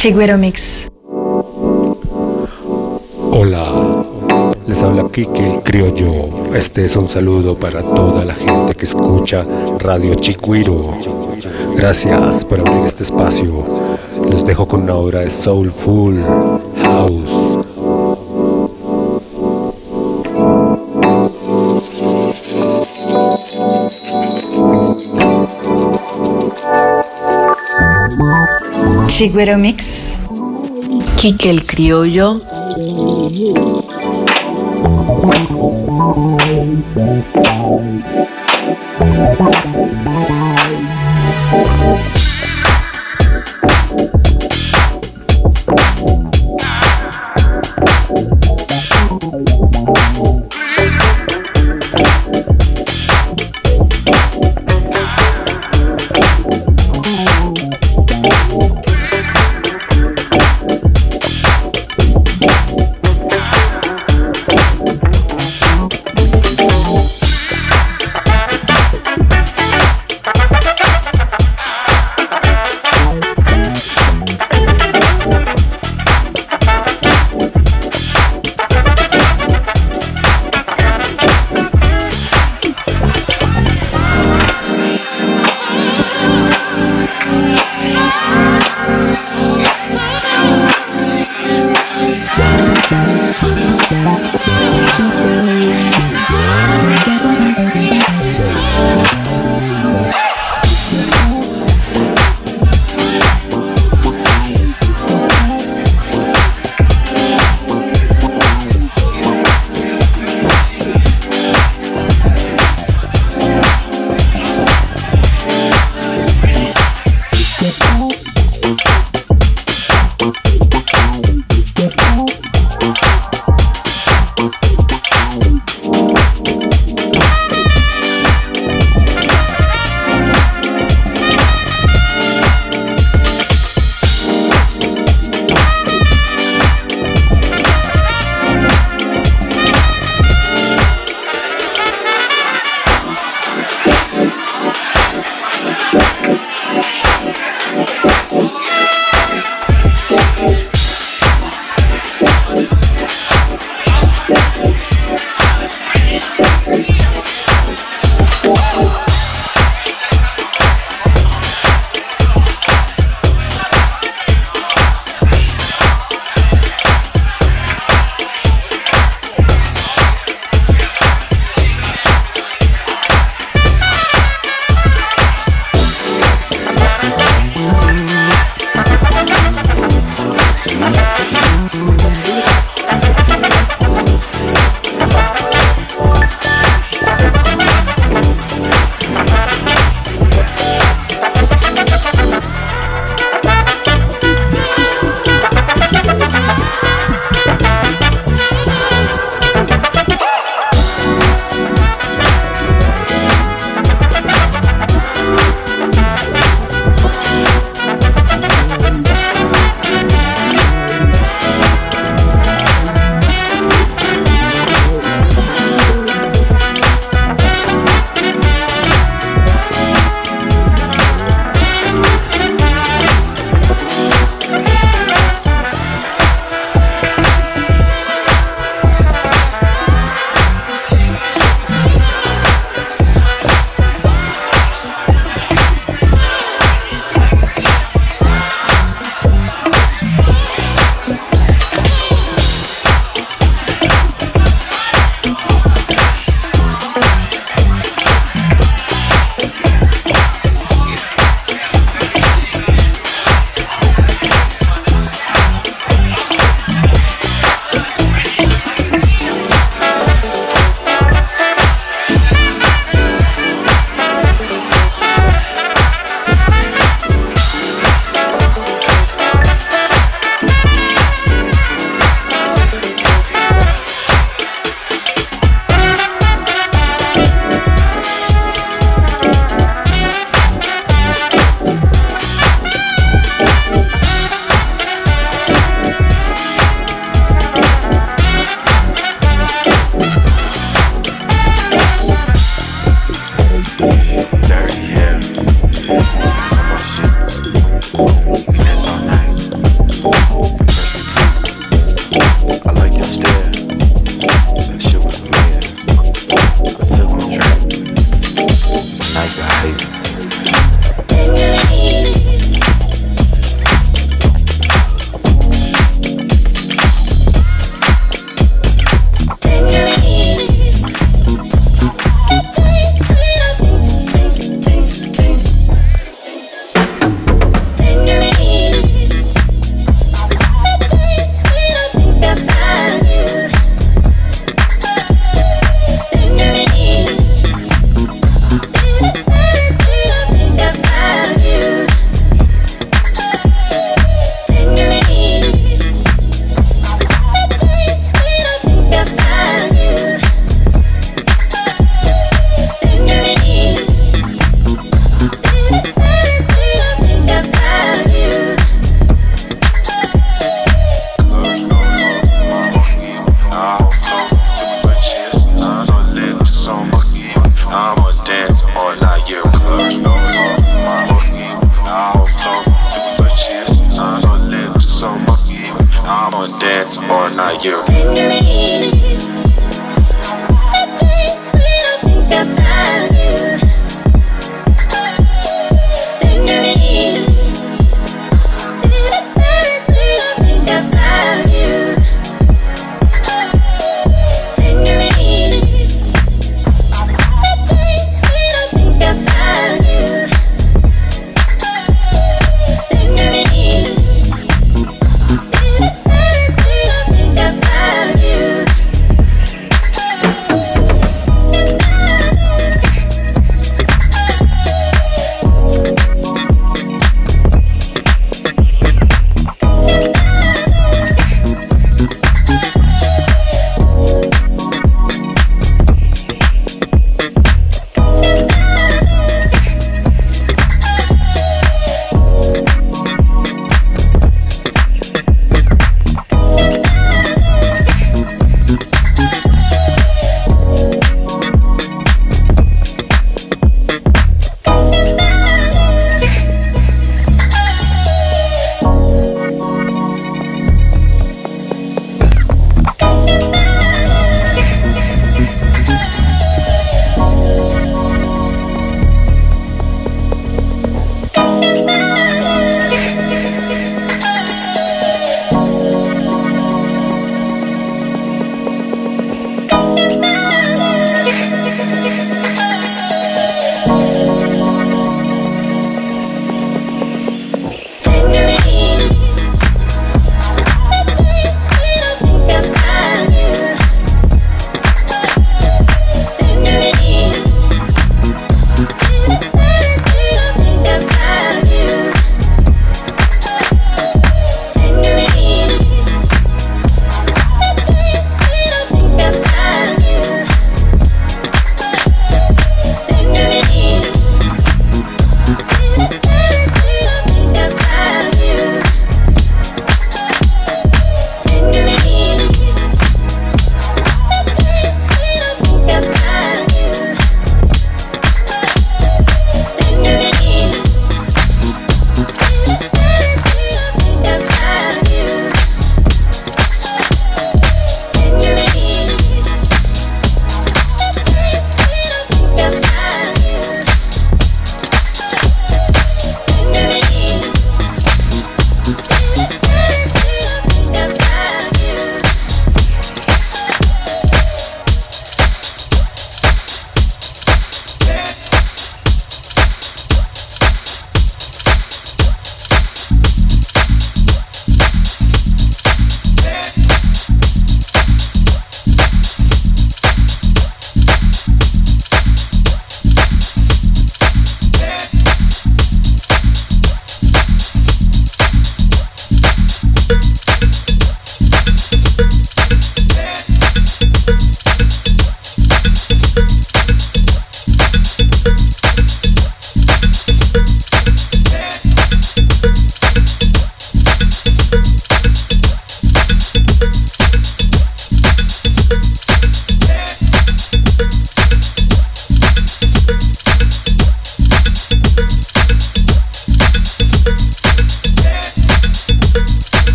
Chigüero Mix. Hola, les habla Kike el Criollo. Este es un saludo para toda la gente que escucha Radio Chiquiro. Gracias por abrir este espacio. Los dejo con una obra de Soulful House. Shigüero Mix. Quique el Criollo.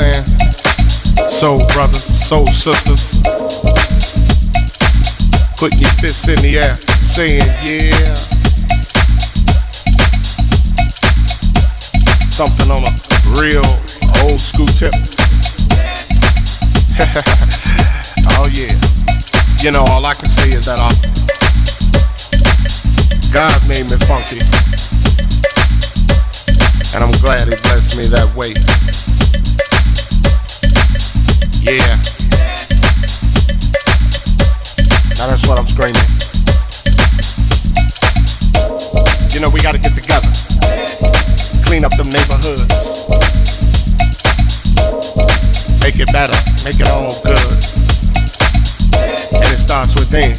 Saying? Soul brothers, soul sisters. Putting your fists in the air, saying yeah. Something on a real old school tip. oh yeah. You know, all I can say is that uh, God made me funky. And I'm glad he blessed me that way. Yeah. Now that's what I'm screaming. You know, we gotta get together. Clean up them neighborhoods. Make it better. Make it all good. And it starts within.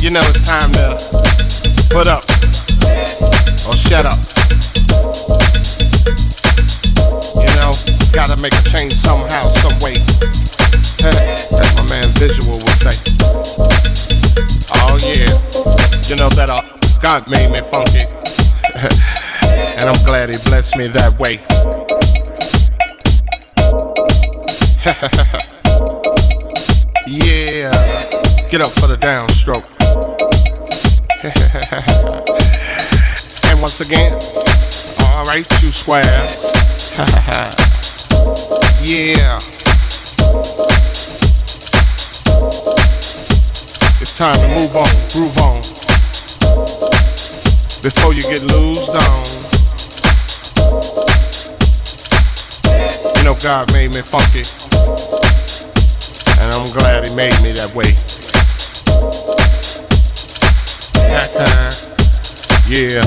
You know, it's time to put up or shut up. Gotta make a change somehow, some way. As my man Visual would say. Oh yeah, you know that uh, God made me funky, and I'm glad He blessed me that way. yeah, get up for the downstroke. and once again, alright, you squares. Yeah. It's time to move on, groove on. Before you get loosed on. You know, God made me funky. And I'm glad He made me that way. That time. yeah.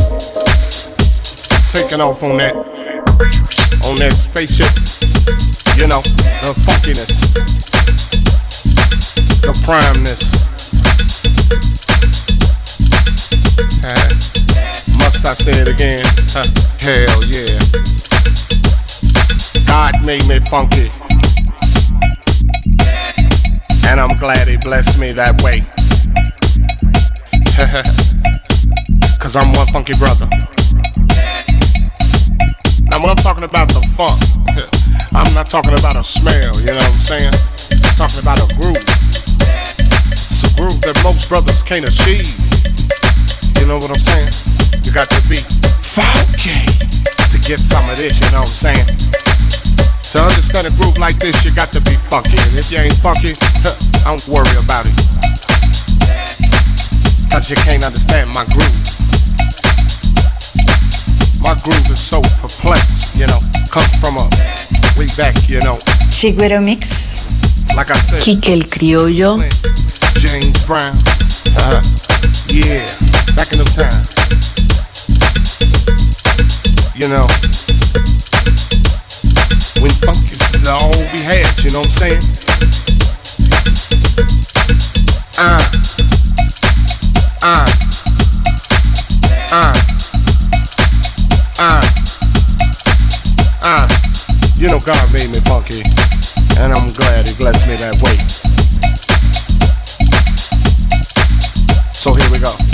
Taking off on that, on that spaceship. You know, the funkiness, the primeness. Must I say it again? Uh, hell yeah. God made me funky. And I'm glad he blessed me that way. Cause I'm one funky brother. Now when I'm talking about the funk, I'm not talking about a smell, you know what I'm saying? I'm talking about a groove. It's a groove that most brothers can't achieve. You know what I'm saying? You got to be funky to get some of this, you know what I'm saying? To understand a groove like this, you got to be funky. And if you ain't funky, I don't worry about it. Cause you can't understand my groove. My groove is so perplexed, you know. Comes from a way back, you know. Chiguero Mix. Like I said. Kike el Criollo. James Brown. Uh, huh. yeah, back in the time. You know, when funk is all we had, you know what I'm saying? Uh, uh, uh, uh, uh. You know, God made me funky, and I'm glad He blessed me that way. So here we go.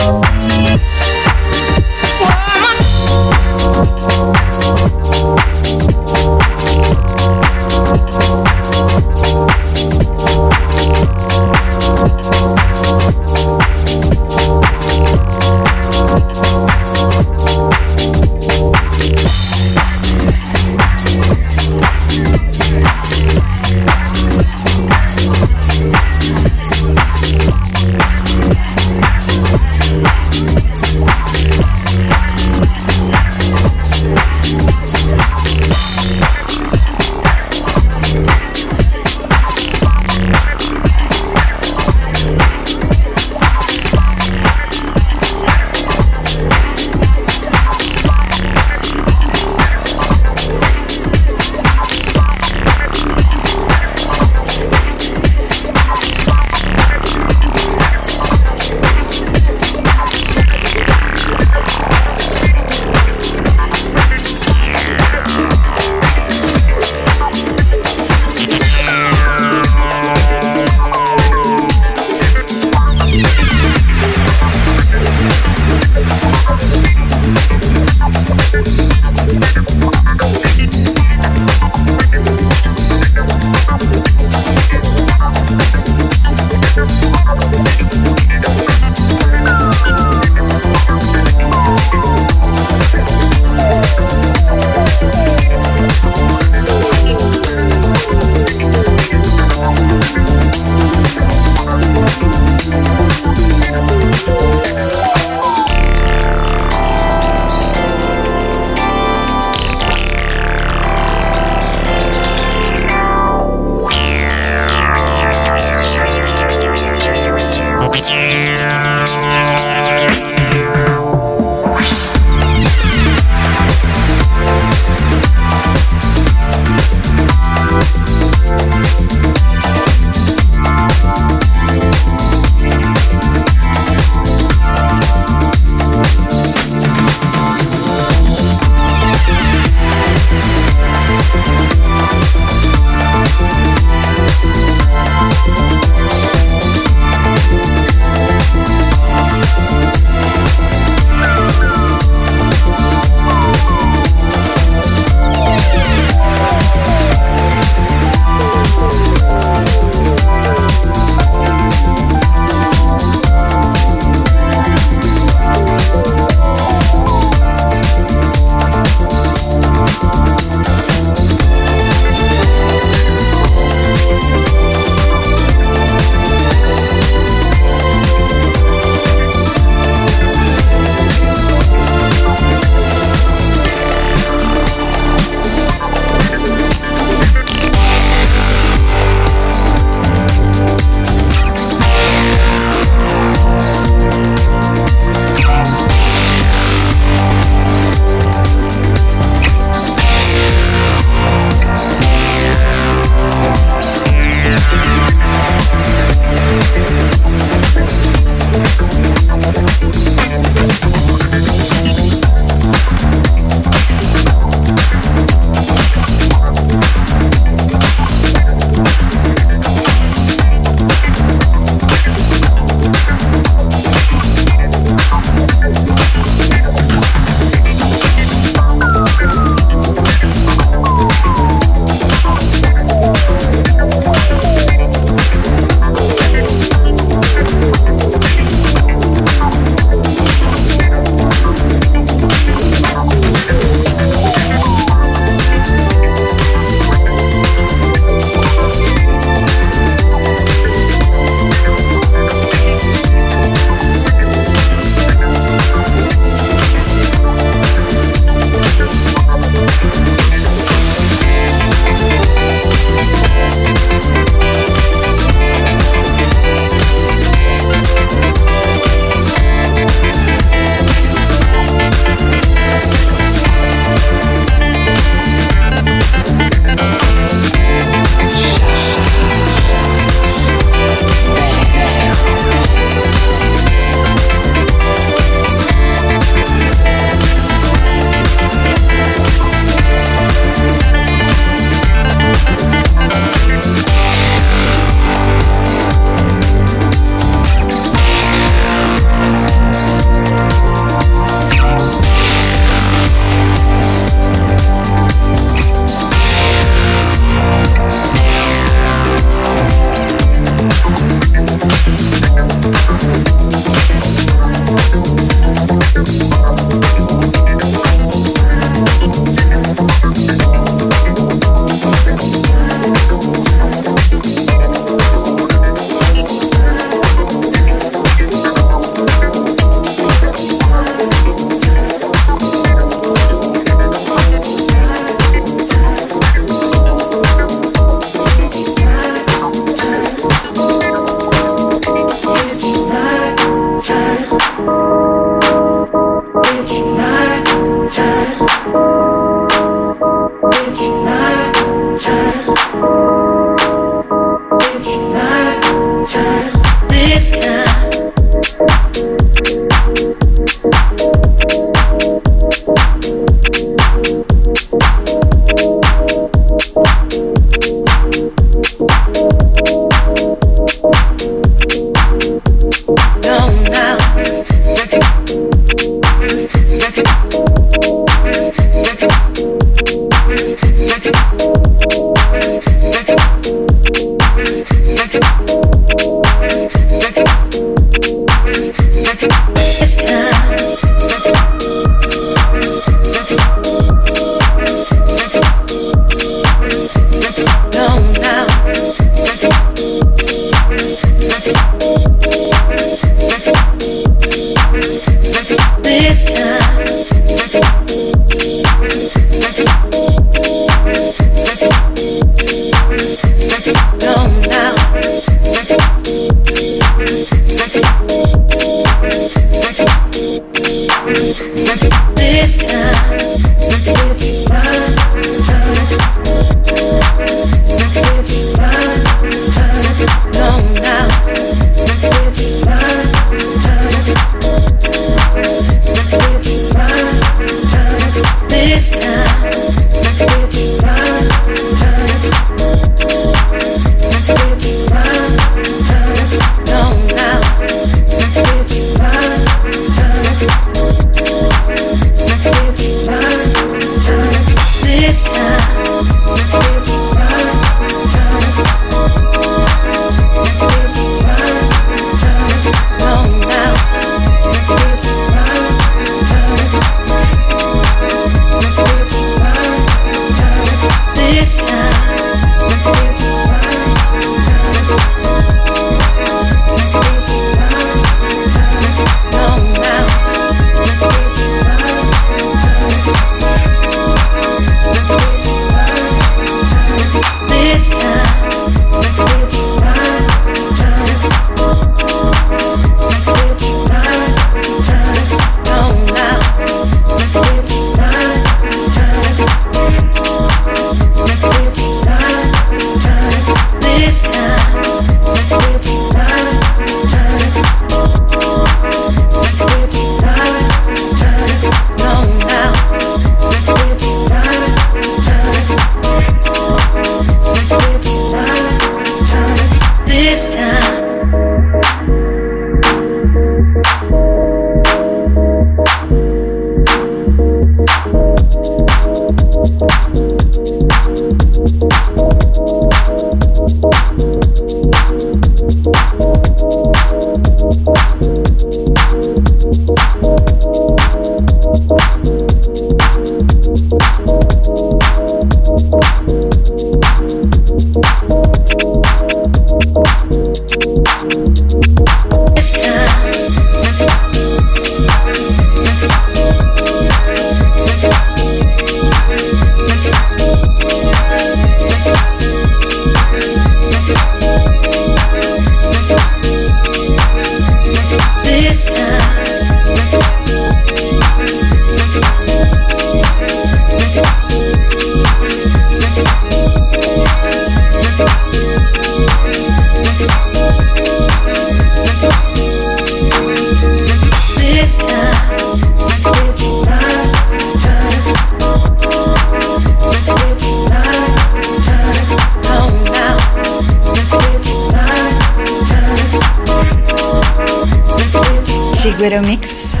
Agüero Mix.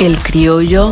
El Criollo.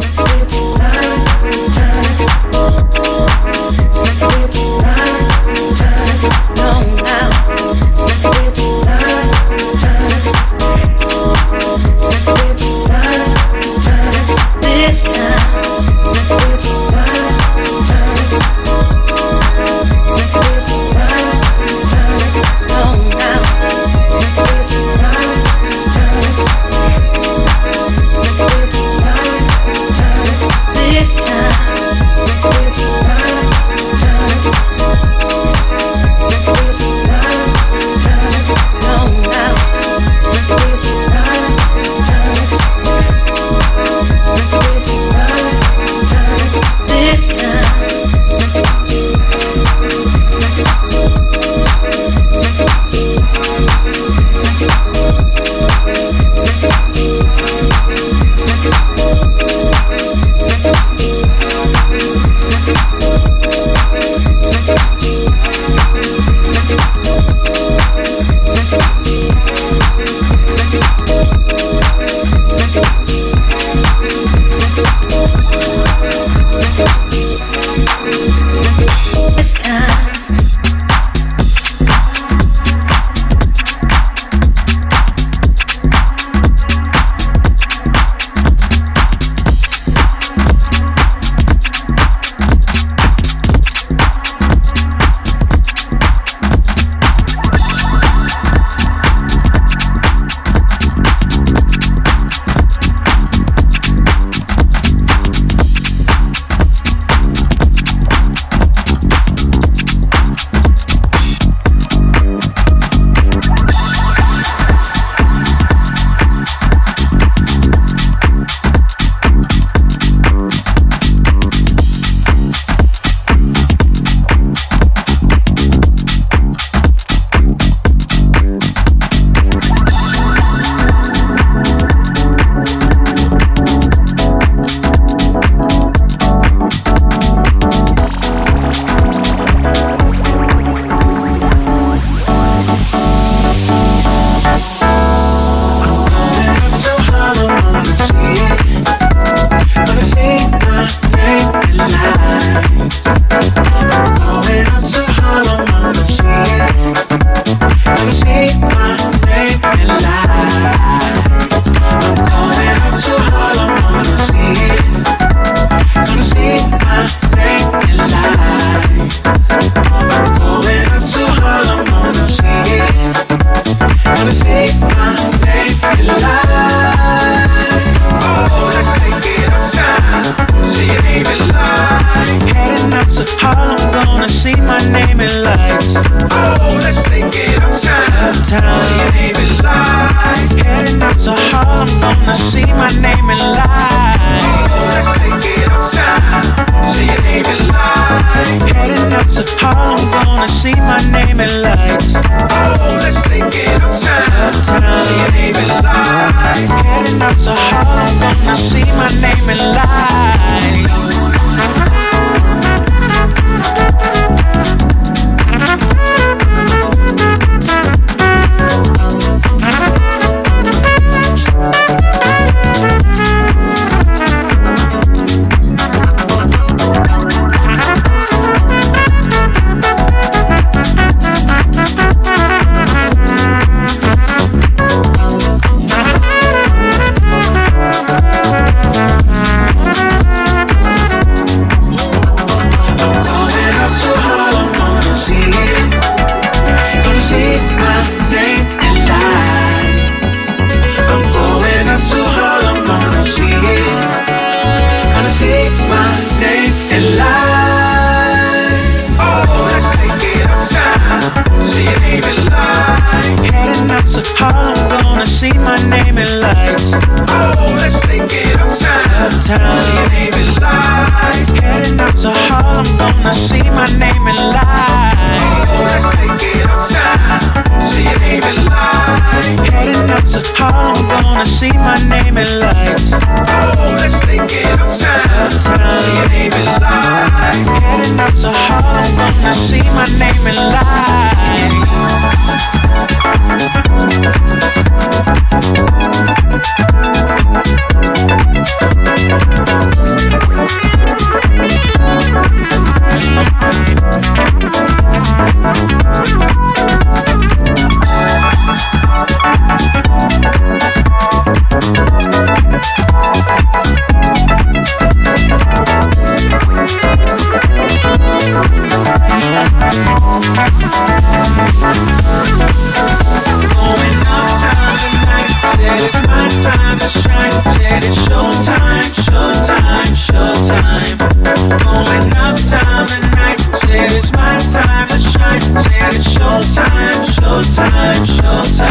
Showtime.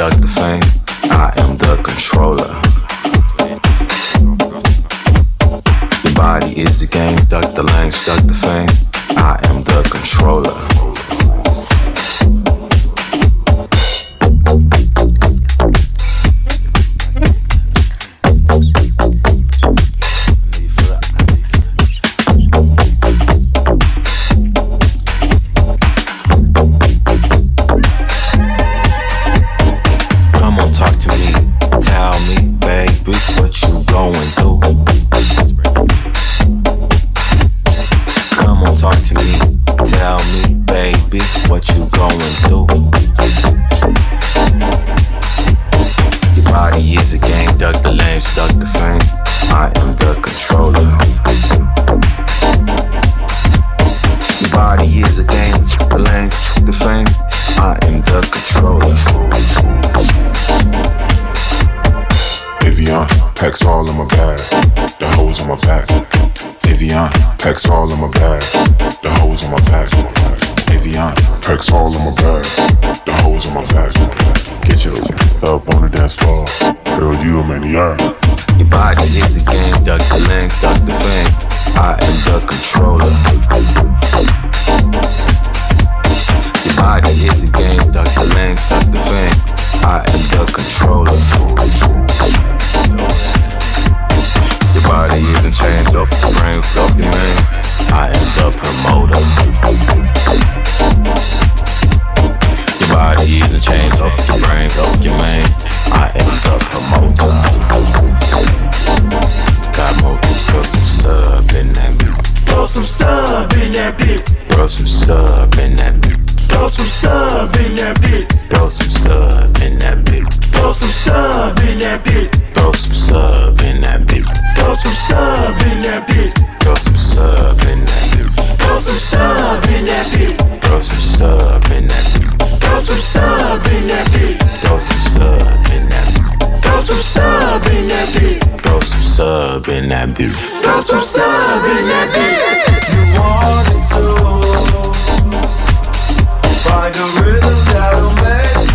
Dr. Fame. I am the controller. Your body is a game, Dr. Lang, the Fame. some sub in that bitch. Throw some sub in that bitch. Throw some sub in that bitch. Throw some sub in that bitch. Throw some sub in that bitch. Throw some sub in that bitch. Throw some sub in that bitch. Throw some sub in that bitch. Throw some sub in that bitch. Throw some sub in that bitch. Throw some sub in that bitch. Throw some sub in that bitch. Throw some sub in that bitch sub in that bitch. Throw some sub in that beat. You wanted to find a rhythm that'll make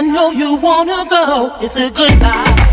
I know you wanna go. It's a goodbye.